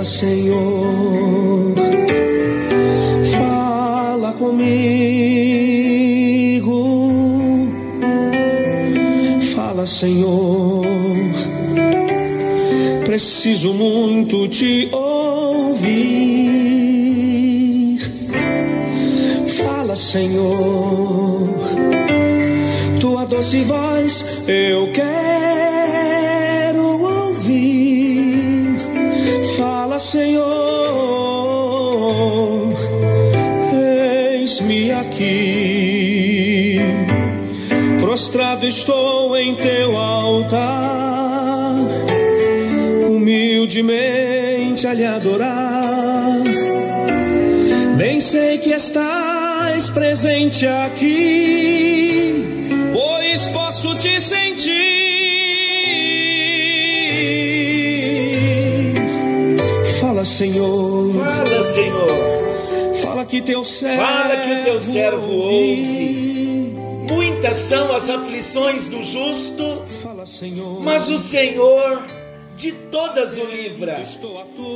Fala, Senhor, fala comigo. Fala, Senhor, preciso muito te ouvir. Doce voz eu quero ouvir. Fala, Senhor, eis-me aqui. Prostrado estou em teu altar, humildemente a lhe adorar. Bem sei que estás presente aqui, posso te sentir. Fala, Senhor, Fala, Senhor. fala que teu servo Fala que teu servo ouve. Muitas são as aflições do justo, Fala, Senhor, mas o Senhor de todas o livra.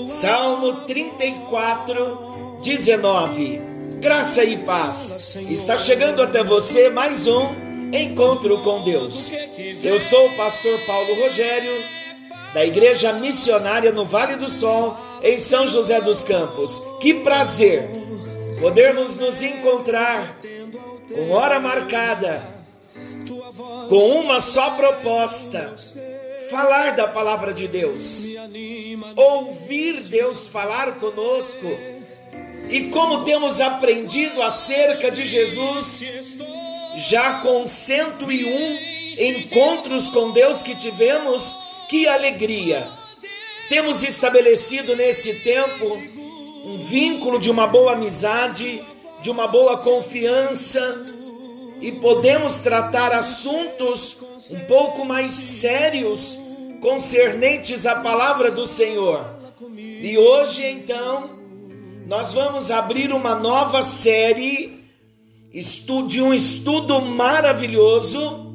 Salmo 34, 19. Graça e paz. Está chegando até você mais um encontro com Deus. Eu sou o pastor Paulo Rogério, da Igreja Missionária no Vale do Sol, em São José dos Campos. Que prazer podermos nos encontrar com hora marcada, com uma só proposta: falar da palavra de Deus ouvir Deus falar conosco e como temos aprendido acerca de Jesus, já com 101 encontros com Deus que tivemos, que alegria! Temos estabelecido nesse tempo um vínculo de uma boa amizade, de uma boa confiança e podemos tratar assuntos um pouco mais sérios concernentes à palavra do Senhor. E hoje, então, nós vamos abrir uma nova série de um estudo maravilhoso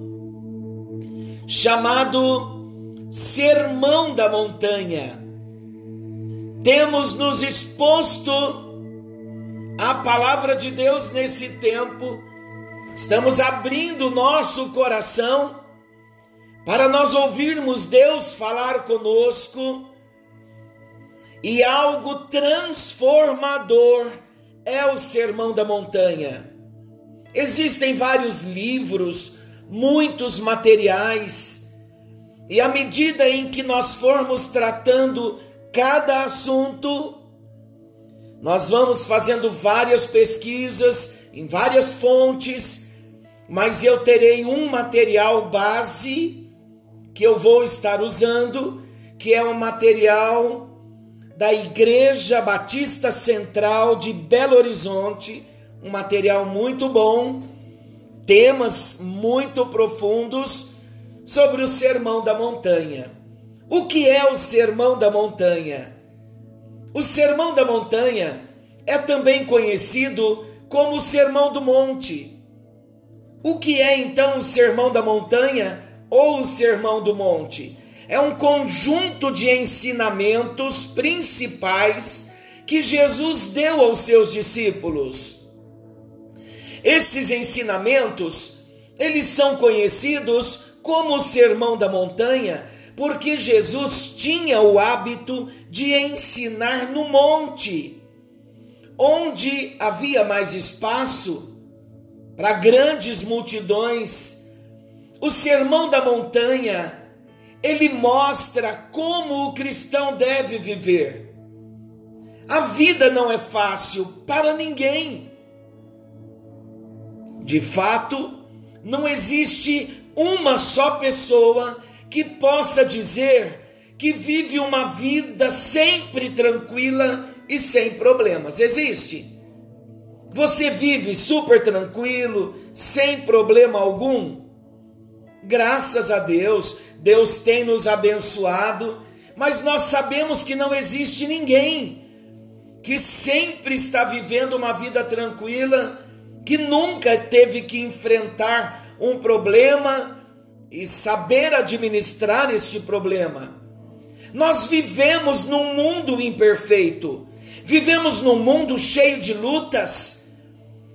chamado Sermão da Montanha. Temos nos exposto à palavra de Deus nesse tempo, estamos abrindo nosso coração para nós ouvirmos Deus falar conosco e algo transformador é o Sermão da Montanha. Existem vários livros, muitos materiais, e à medida em que nós formos tratando cada assunto, nós vamos fazendo várias pesquisas em várias fontes, mas eu terei um material base que eu vou estar usando, que é um material da Igreja Batista Central de Belo Horizonte, um material muito bom, temas muito profundos sobre o Sermão da Montanha. O que é o Sermão da Montanha? O Sermão da Montanha é também conhecido como o Sermão do Monte. O que é então o Sermão da Montanha ou o Sermão do Monte? É um conjunto de ensinamentos principais que Jesus deu aos seus discípulos. Esses ensinamentos, eles são conhecidos como o Sermão da Montanha, porque Jesus tinha o hábito de ensinar no monte, onde havia mais espaço para grandes multidões. O Sermão da Montanha, ele mostra como o cristão deve viver. A vida não é fácil para ninguém. De fato, não existe uma só pessoa que possa dizer que vive uma vida sempre tranquila e sem problemas. Existe? Você vive super tranquilo, sem problema algum? Graças a Deus, Deus tem nos abençoado, mas nós sabemos que não existe ninguém que sempre está vivendo uma vida tranquila que nunca teve que enfrentar um problema e saber administrar este problema. Nós vivemos num mundo imperfeito, vivemos num mundo cheio de lutas,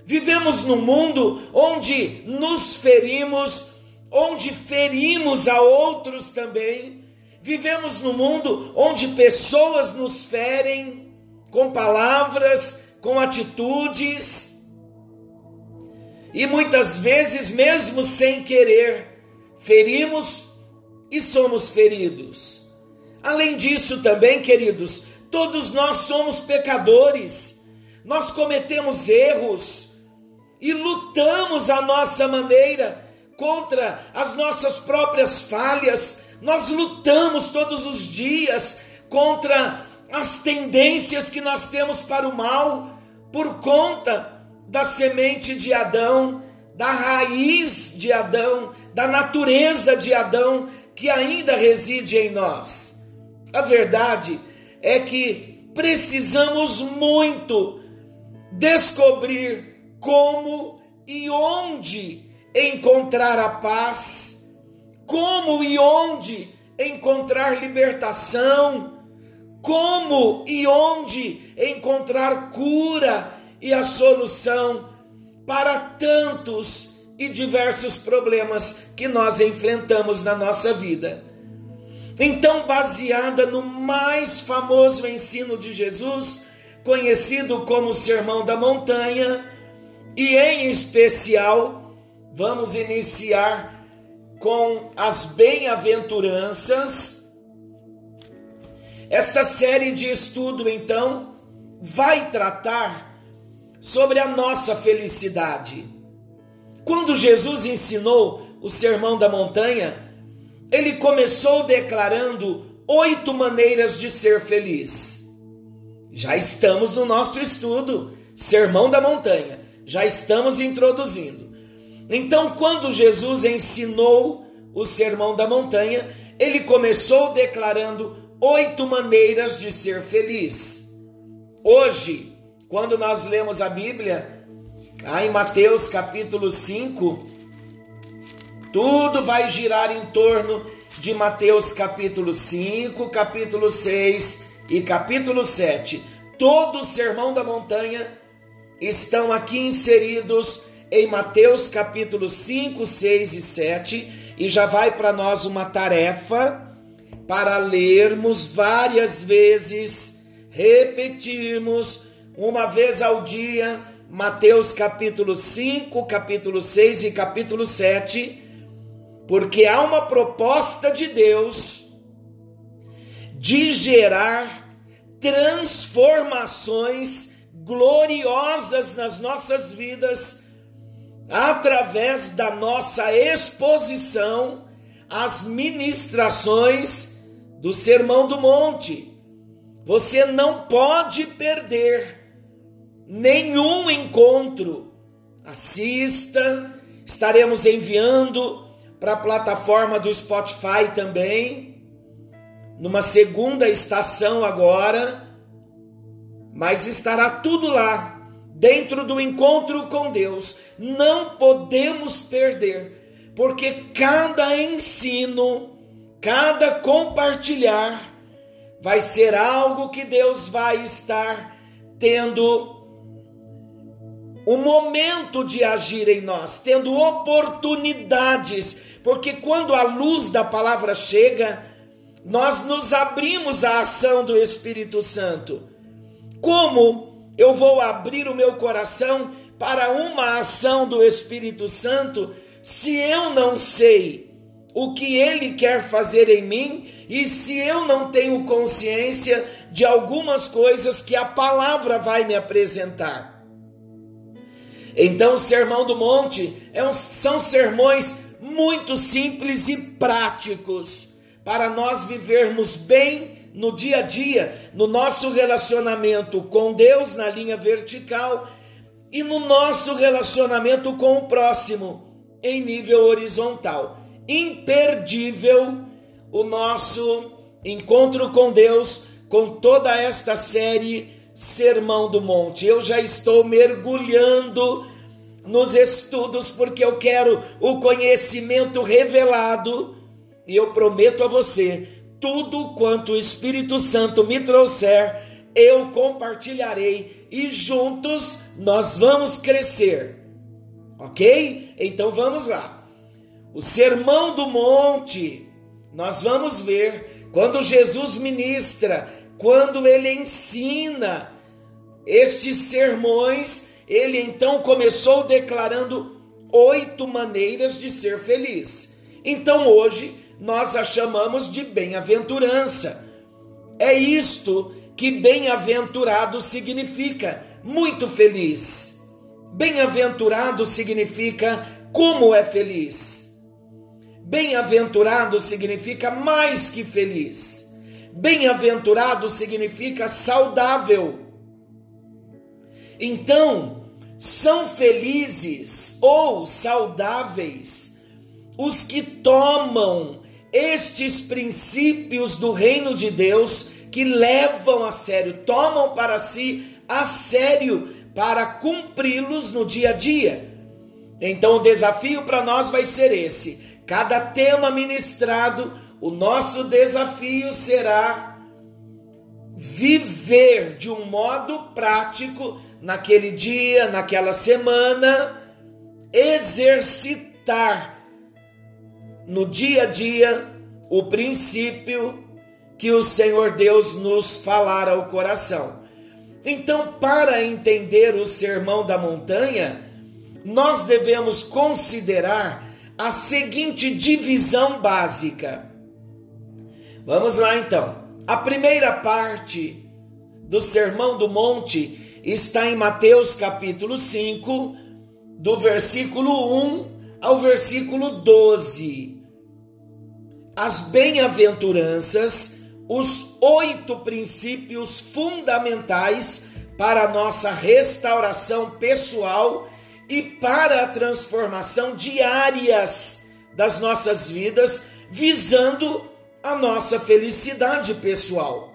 vivemos num mundo onde nos ferimos, onde ferimos a outros também, vivemos num mundo onde pessoas nos ferem com palavras, com atitudes, e muitas vezes, mesmo sem querer, ferimos e somos feridos. Além disso, também, queridos, todos nós somos pecadores, nós cometemos erros e lutamos a nossa maneira contra as nossas próprias falhas, nós lutamos todos os dias contra as tendências que nós temos para o mal por conta da semente de Adão, da raiz de Adão, da natureza de Adão que ainda reside em nós. A verdade é que precisamos muito descobrir como e onde encontrar a paz, como e onde encontrar libertação, como e onde encontrar cura e a solução para tantos e diversos problemas que nós enfrentamos na nossa vida. Então, baseada no mais famoso ensino de Jesus, conhecido como Sermão da Montanha, e em especial, vamos iniciar com as bem-aventuranças. Esta série de estudo, então, vai tratar sobre a nossa felicidade. Quando Jesus ensinou o Sermão da Montanha, ele começou declarando oito maneiras de ser feliz. Já estamos no nosso estudo, Sermão da Montanha, já estamos introduzindo. Então, quando Jesus ensinou o Sermão da Montanha, ele começou declarando oito maneiras de ser feliz. Hoje, quando nós lemos a Bíblia, aí em Mateus capítulo 5, tudo vai girar em torno de Mateus capítulo 5, capítulo 6 e capítulo 7. Todo o sermão da montanha estão aqui inseridos em Mateus capítulo 5, 6 e 7, e já vai para nós uma tarefa para lermos várias vezes, repetirmos uma vez ao dia Mateus capítulo 5, capítulo 6 e capítulo 7 porque há uma proposta de Deus de gerar transformações gloriosas nas nossas vidas através da nossa exposição às ministrações do Sermão do Monte. Você não pode perder nenhum encontro. Assista, estaremos enviando para a plataforma do Spotify também, numa segunda estação agora, mas estará tudo lá, dentro do encontro com Deus. Não podemos perder, porque cada ensino, cada compartilhar, vai ser algo que Deus vai estar tendo o momento de agir em nós, tendo oportunidades porque quando a luz da palavra chega, nós nos abrimos à ação do Espírito Santo. Como eu vou abrir o meu coração para uma ação do Espírito Santo se eu não sei o que ele quer fazer em mim e se eu não tenho consciência de algumas coisas que a palavra vai me apresentar? Então, o Sermão do Monte é um, são sermões muito simples e práticos para nós vivermos bem no dia a dia, no nosso relacionamento com Deus na linha vertical e no nosso relacionamento com o próximo em nível horizontal. Imperdível o nosso encontro com Deus com toda esta série Sermão do Monte. Eu já estou mergulhando nos estudos, porque eu quero o conhecimento revelado, e eu prometo a você: tudo quanto o Espírito Santo me trouxer, eu compartilharei e juntos nós vamos crescer. Ok? Então vamos lá. O Sermão do Monte, nós vamos ver quando Jesus ministra, quando ele ensina estes sermões, ele então começou declarando oito maneiras de ser feliz. Então hoje nós a chamamos de bem-aventurança. É isto que bem-aventurado significa, muito feliz. Bem-aventurado significa como é feliz. Bem-aventurado significa mais que feliz. Bem-aventurado significa saudável. Então, são felizes ou saudáveis os que tomam estes princípios do reino de Deus, que levam a sério, tomam para si a sério para cumpri-los no dia a dia. Então, o desafio para nós vai ser esse: cada tema ministrado, o nosso desafio será viver de um modo prático naquele dia, naquela semana, exercitar no dia a dia o princípio que o Senhor Deus nos falar ao coração. Então, para entender o sermão da montanha, nós devemos considerar a seguinte divisão básica. Vamos lá então. A primeira parte do Sermão do Monte está em Mateus capítulo 5, do versículo 1 ao versículo 12. As bem-aventuranças, os oito princípios fundamentais para a nossa restauração pessoal e para a transformação diárias das nossas vidas, visando a nossa felicidade pessoal.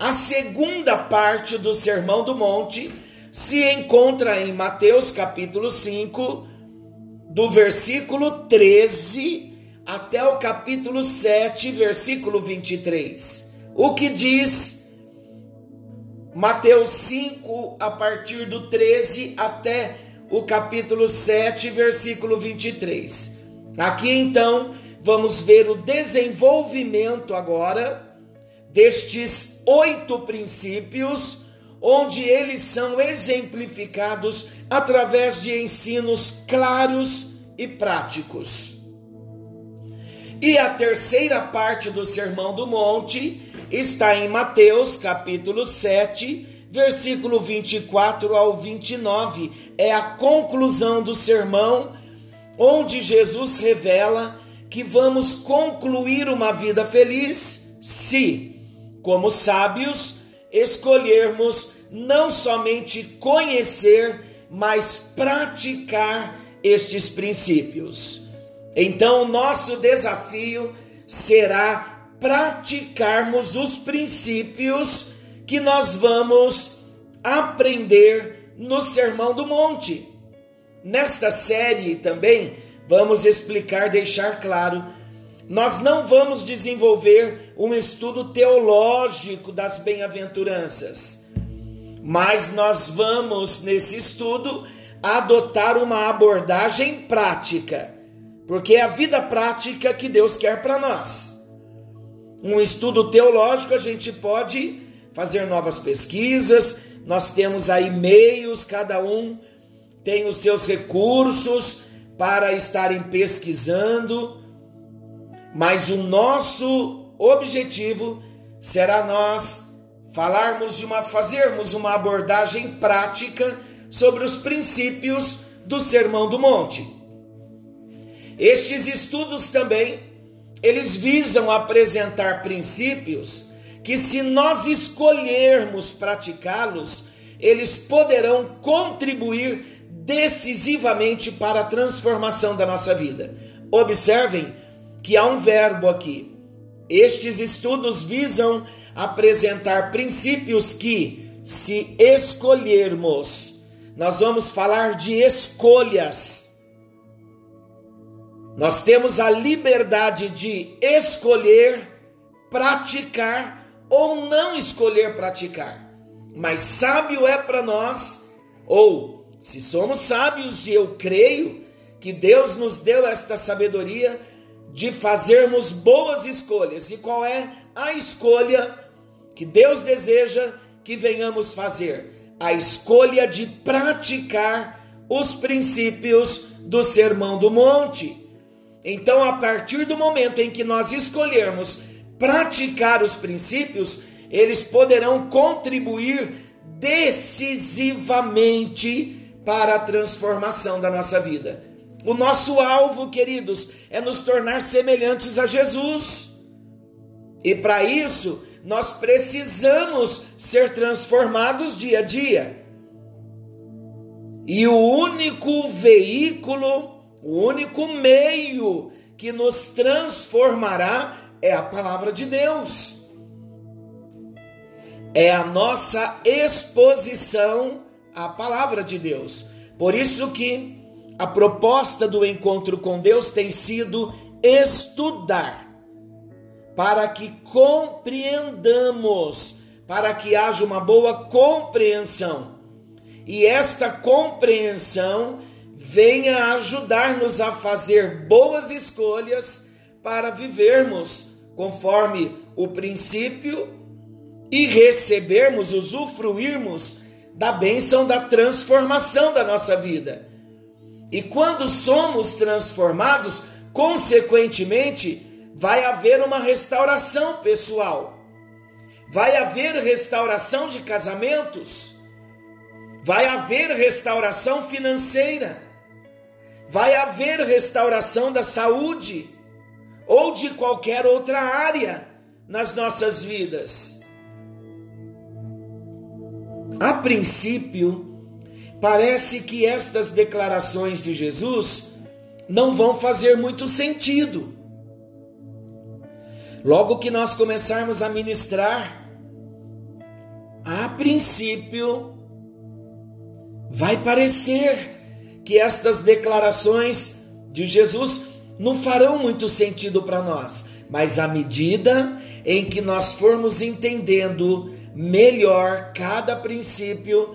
A segunda parte do Sermão do Monte se encontra em Mateus capítulo 5, do versículo 13 até o capítulo 7, versículo 23. O que diz Mateus 5, a partir do 13 até o capítulo 7, versículo 23. Aqui então vamos ver o desenvolvimento agora destes oito princípios, onde eles são exemplificados através de ensinos claros e práticos. E a terceira parte do Sermão do Monte está em Mateus, capítulo 7, versículo 24 ao 29. É a conclusão do sermão, onde Jesus revela que vamos concluir uma vida feliz se, como sábios, escolhermos não somente conhecer, mas praticar estes princípios. Então, o nosso desafio será praticarmos os princípios que nós vamos aprender no Sermão do Monte. Nesta série também vamos explicar, deixar claro, nós não vamos desenvolver um estudo teológico das bem-aventuranças, mas nós vamos, nesse estudo, adotar uma abordagem prática, porque é a vida prática que Deus quer para nós. Um estudo teológico, a gente pode fazer novas pesquisas, nós temos aí meios, cada um tem os seus recursos para estarem pesquisando, mas o nosso objetivo será nós falarmos de uma fazermos uma abordagem prática sobre os princípios do Sermão do Monte. Estes estudos também eles visam apresentar princípios que se nós escolhermos praticá-los, eles poderão contribuir decisivamente para a transformação da nossa vida. Observem que há um verbo aqui. Estes estudos visam apresentar princípios que, se escolhermos, nós vamos falar de escolhas. Nós temos a liberdade de escolher, praticar ou não escolher praticar. Mas sábio é para nós, ou se somos sábios e eu creio que Deus nos deu esta sabedoria de fazermos boas escolhas. E qual é a escolha que Deus deseja que venhamos fazer? A escolha de praticar os princípios do Sermão do Monte. Então, a partir do momento em que nós escolhermos praticar os princípios, eles poderão contribuir decisivamente para a transformação da nossa vida. O nosso alvo, queridos, é nos tornar semelhantes a Jesus. E para isso, nós precisamos ser transformados dia a dia. E o único veículo, o único meio que nos transformará é a palavra de Deus. É a nossa exposição à palavra de Deus. Por isso que a proposta do encontro com Deus tem sido estudar, para que compreendamos, para que haja uma boa compreensão. E esta compreensão venha ajudar-nos a fazer boas escolhas para vivermos conforme o princípio e recebermos, usufruirmos da bênção da transformação da nossa vida. E quando somos transformados, consequentemente, vai haver uma restauração pessoal. Vai haver restauração de casamentos. Vai haver restauração financeira. Vai haver restauração da saúde ou de qualquer outra área nas nossas vidas. A princípio, parece que estas declarações de Jesus não vão fazer muito sentido. Logo que nós começarmos a ministrar, a princípio, vai parecer que estas declarações de Jesus não farão muito sentido para nós, mas à medida em que nós formos entendendo melhor cada princípio,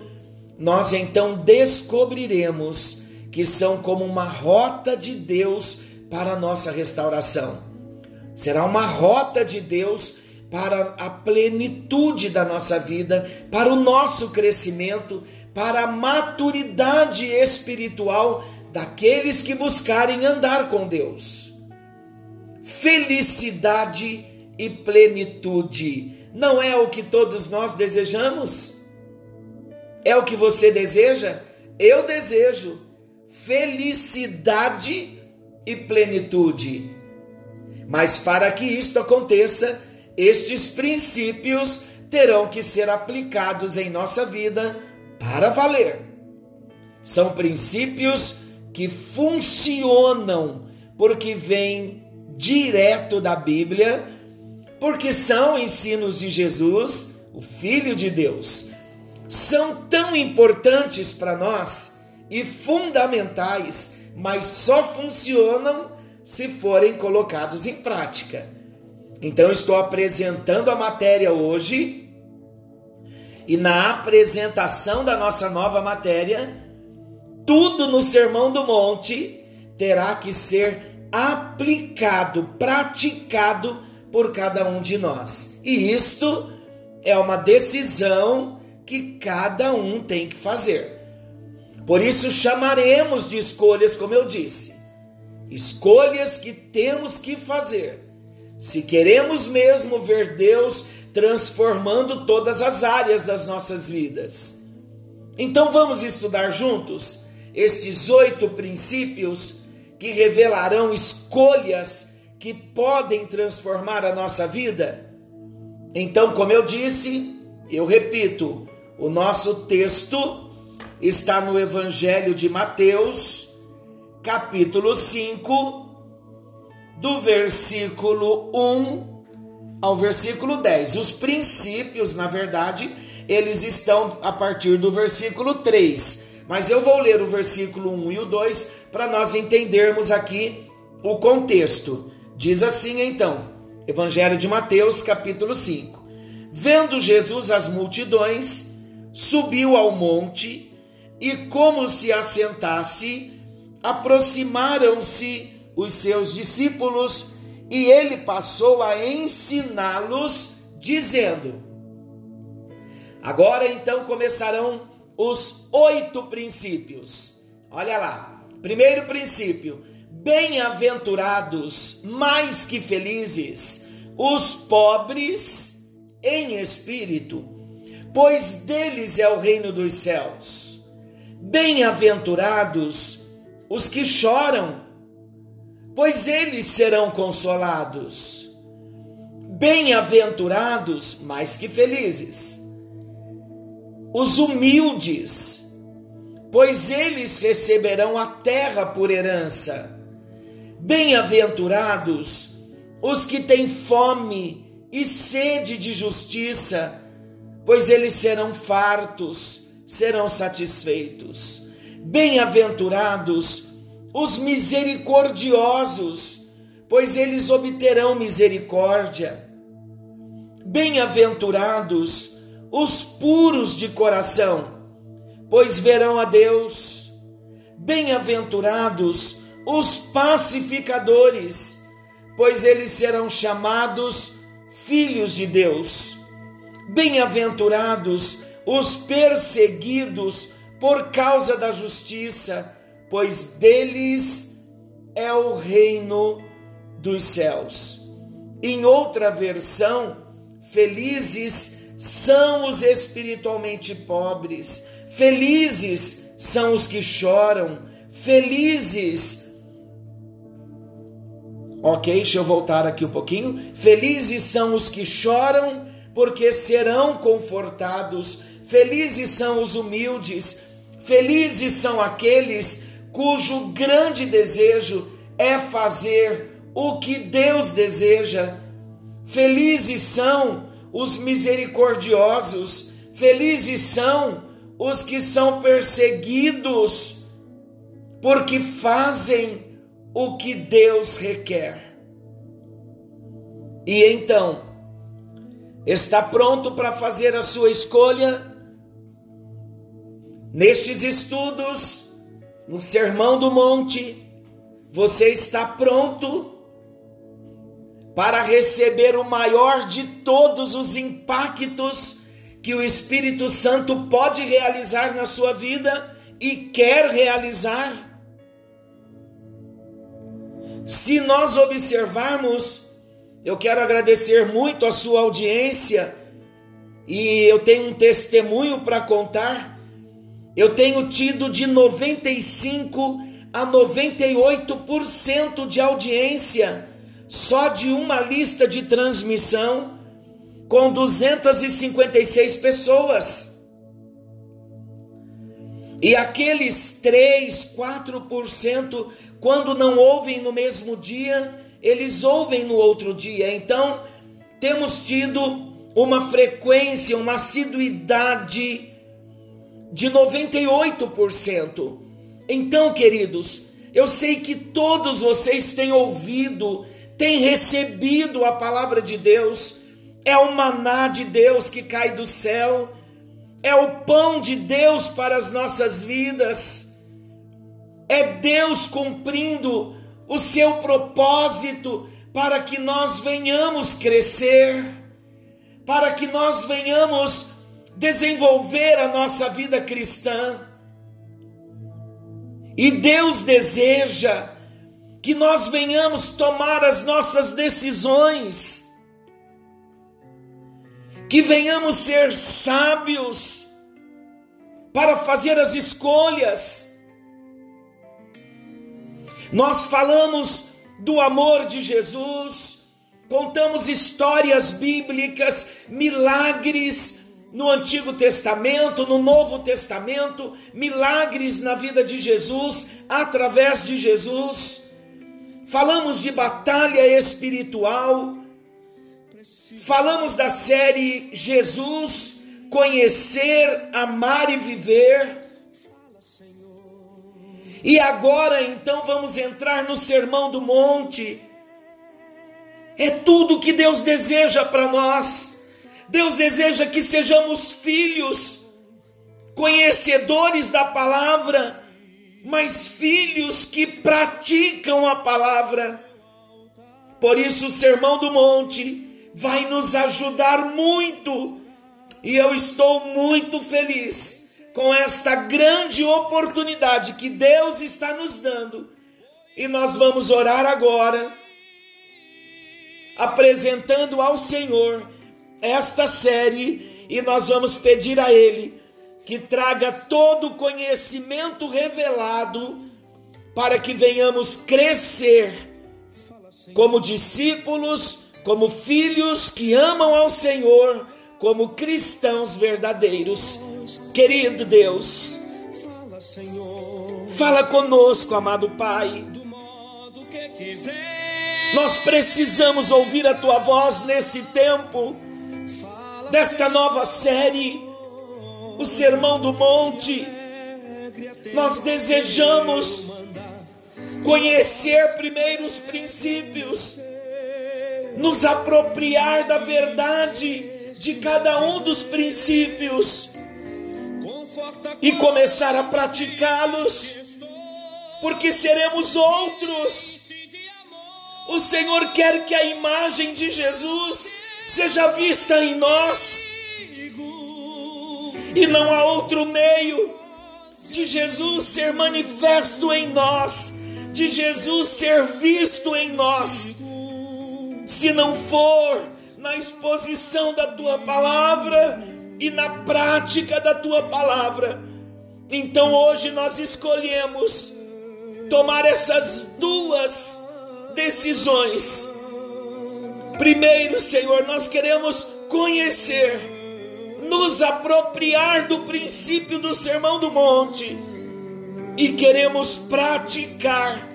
nós então descobriremos que são como uma rota de Deus para a nossa restauração. Será uma rota de Deus para a plenitude da nossa vida, para o nosso crescimento, para a maturidade espiritual daqueles que buscarem andar com Deus. Felicidade e plenitude não é o que todos nós desejamos? É o que você deseja? Eu desejo felicidade e plenitude. Mas para que isto aconteça, estes princípios terão que ser aplicados em nossa vida para valer. São princípios que funcionam porque vêm direto da Bíblia, porque são ensinos de Jesus, o Filho de Deus são tão importantes para nós e fundamentais, mas só funcionam se forem colocados em prática. Então, estou apresentando a matéria hoje, e na apresentação da nossa nova matéria, tudo no Sermão do Monte terá que ser aplicado, praticado por cada um de nós. E isto é uma decisão que cada um tem que fazer. Por isso chamaremos de escolhas, como eu disse, escolhas que temos que fazer. Se queremos mesmo ver Deus transformando todas as áreas das nossas vidas. Então vamos estudar juntos estes oito princípios que revelarão escolhas que podem transformar a nossa vida? Então, como eu disse, eu repito, o nosso texto está no Evangelho de Mateus, capítulo 5, do versículo 1 ao versículo 10. Os princípios, na verdade, eles estão a partir do versículo 3, mas eu vou ler o versículo 1 e o 2 para nós entendermos aqui o contexto. Diz assim então, Evangelho de Mateus, capítulo 5. Vendo Jesus as multidões, subiu ao monte e, como se assentasse, aproximaram-se os seus discípulos e ele passou a ensiná-los, dizendo: Agora então começarão os oito princípios. Olha lá. Primeiro princípio: bem-aventurados, mais que felizes, os pobres em espírito, pois deles é o reino dos céus. Bem-aventurados os que choram, pois eles serão consolados. Bem-aventurados, mais que felizes, os humildes, pois eles receberão a terra por herança. Bem-aventurados os que têm fome e sede de justiça, pois eles serão fartos, serão satisfeitos. Bem-aventurados os misericordiosos, pois eles obterão misericórdia. Bem-aventurados os puros de coração, pois verão a Deus. Bem-aventurados os pacificadores, pois eles serão chamados filhos de Deus. Bem-aventurados os perseguidos por causa da justiça, pois deles é o reino dos céus. Em outra versão, felizes são os espiritualmente pobres, felizes são os que choram, felizes. Ok, deixa eu voltar aqui um pouquinho. Felizes são os que choram, porque serão confortados. Felizes são os humildes, Felizes são aqueles cujo grande desejo é fazer o que Deus deseja. Felizes são os misericordiosos, felizes são os que são perseguidos, porque fazem o que Deus requer. E então, está pronto para fazer a sua escolha? Nestes estudos, no Sermão do Monte, você está pronto para receber o maior de todos os impactos que o Espírito Santo pode realizar na sua vida e quer realizar? Se nós observarmos, eu quero agradecer muito a sua audiência e eu tenho um testemunho para contar eu tenho tido de 95 a 98% de audiência só de uma lista de transmissão com 256 pessoas. E aqueles 3, 4%, quando não ouvem no mesmo dia, eles ouvem no outro dia. Então, temos tido uma frequência, uma assiduidade de 98%. Então, queridos, eu sei que todos vocês têm ouvido, têm recebido a palavra de Deus, é o maná de Deus que cai do céu, é o pão de Deus para as nossas vidas, é Deus cumprindo o seu propósito para que nós venhamos crescer, para que nós venhamos desenvolver a nossa vida cristã. E Deus deseja que nós venhamos tomar as nossas decisões, que venhamos ser sábios para fazer as escolhas. Nós falamos do amor de Jesus, contamos histórias bíblicas, milagres no Antigo Testamento, no Novo Testamento, milagres na vida de Jesus, através de Jesus. Falamos de batalha espiritual. Falamos da série Jesus, Conhecer, Amar e Viver. E agora então vamos entrar no Sermão do Monte. É tudo que Deus deseja para nós. Deus deseja que sejamos filhos, conhecedores da palavra, mas filhos que praticam a palavra. Por isso, o Sermão do Monte vai nos ajudar muito, e eu estou muito feliz com esta grande oportunidade que Deus está nos dando. E nós vamos orar agora, apresentando ao Senhor esta série, e nós vamos pedir a Ele que traga todo o conhecimento revelado para que venhamos crescer como discípulos, como filhos que amam ao Senhor, como cristãos verdadeiros. Querido Deus, fala conosco, amado Pai. Nós precisamos ouvir a tua voz nesse tempo, desta nova série, o Sermão do Monte. Nós desejamos conhecer primeiro os princípios, nos apropriar da verdade de cada um dos princípios e começar a praticá-los, porque seremos outros. O Senhor quer que a imagem de Jesus seja vista em nós, e não há outro meio de Jesus ser manifesto em nós de Jesus ser visto em nós. Se não for na exposição da tua palavra e na prática da tua palavra, então hoje nós escolhemos tomar essas duas decisões. Primeiro, Senhor, nós queremos conhecer, nos apropriar do princípio do Sermão do Monte e queremos praticar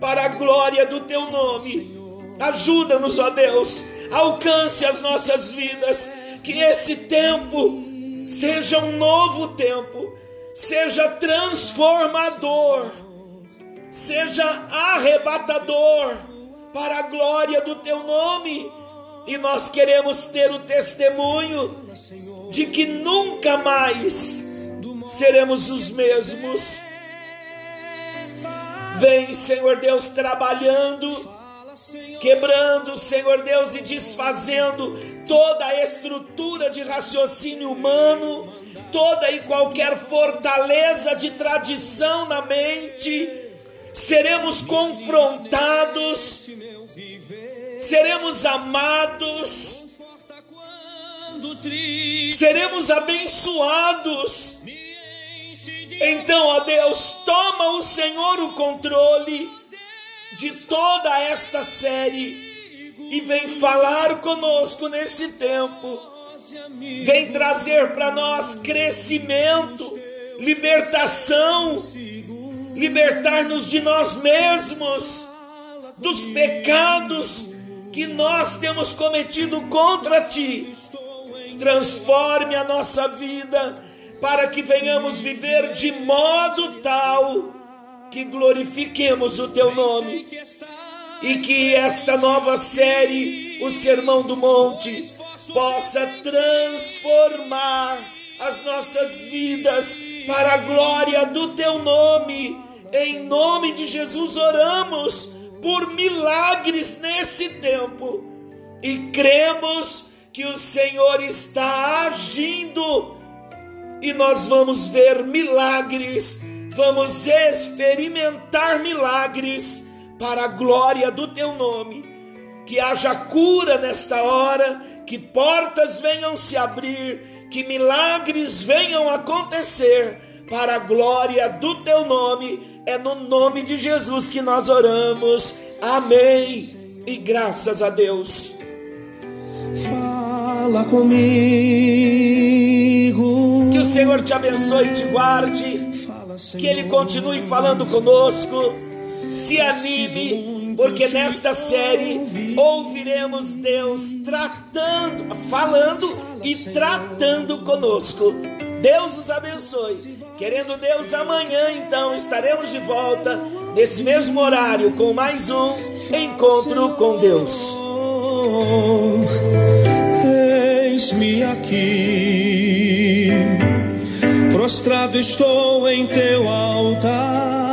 para a glória do teu nome. Ajuda-nos, ó Deus, alcance as nossas vidas, que esse tempo seja um novo tempo, seja transformador, seja arrebatador para a glória do teu nome. E nós queremos ter o testemunho de que nunca mais seremos os mesmos. Vem, Senhor Deus, trabalhando, quebrando, Senhor Deus, e desfazendo toda a estrutura de raciocínio humano, toda e qualquer fortaleza de tradição na mente. Seremos confrontados, seremos amados, seremos abençoados então, ó Deus, toma o Senhor o controle de toda esta série e vem falar conosco nesse tempo. Vem trazer para nós crescimento, libertação, libertar-nos de nós mesmos, dos pecados que nós temos cometido contra ti. Transforme a nossa vida para que venhamos viver de modo tal que glorifiquemos o teu nome e que esta nova série, o Sermão do Monte, possa transformar as nossas vidas para a glória do teu nome. Em nome de Jesus oramos por milagres nesse tempo e cremos que o Senhor está agindo e nós vamos ver milagres, vamos experimentar milagres para a glória do teu nome. Que haja cura nesta hora, que portas venham se abrir, que milagres venham acontecer para a glória do teu nome. É no nome de Jesus que nós oramos. Amém. E graças a Deus. Fala comigo o Senhor te abençoe e te guarde. Que Ele continue falando conosco. Se anime, porque nesta série ouviremos Deus tratando, falando e tratando conosco. Deus os abençoe. Querendo Deus, amanhã então estaremos de volta nesse mesmo horário com mais um encontro com Deus. Eis-me aqui, prostrado estou em teu altar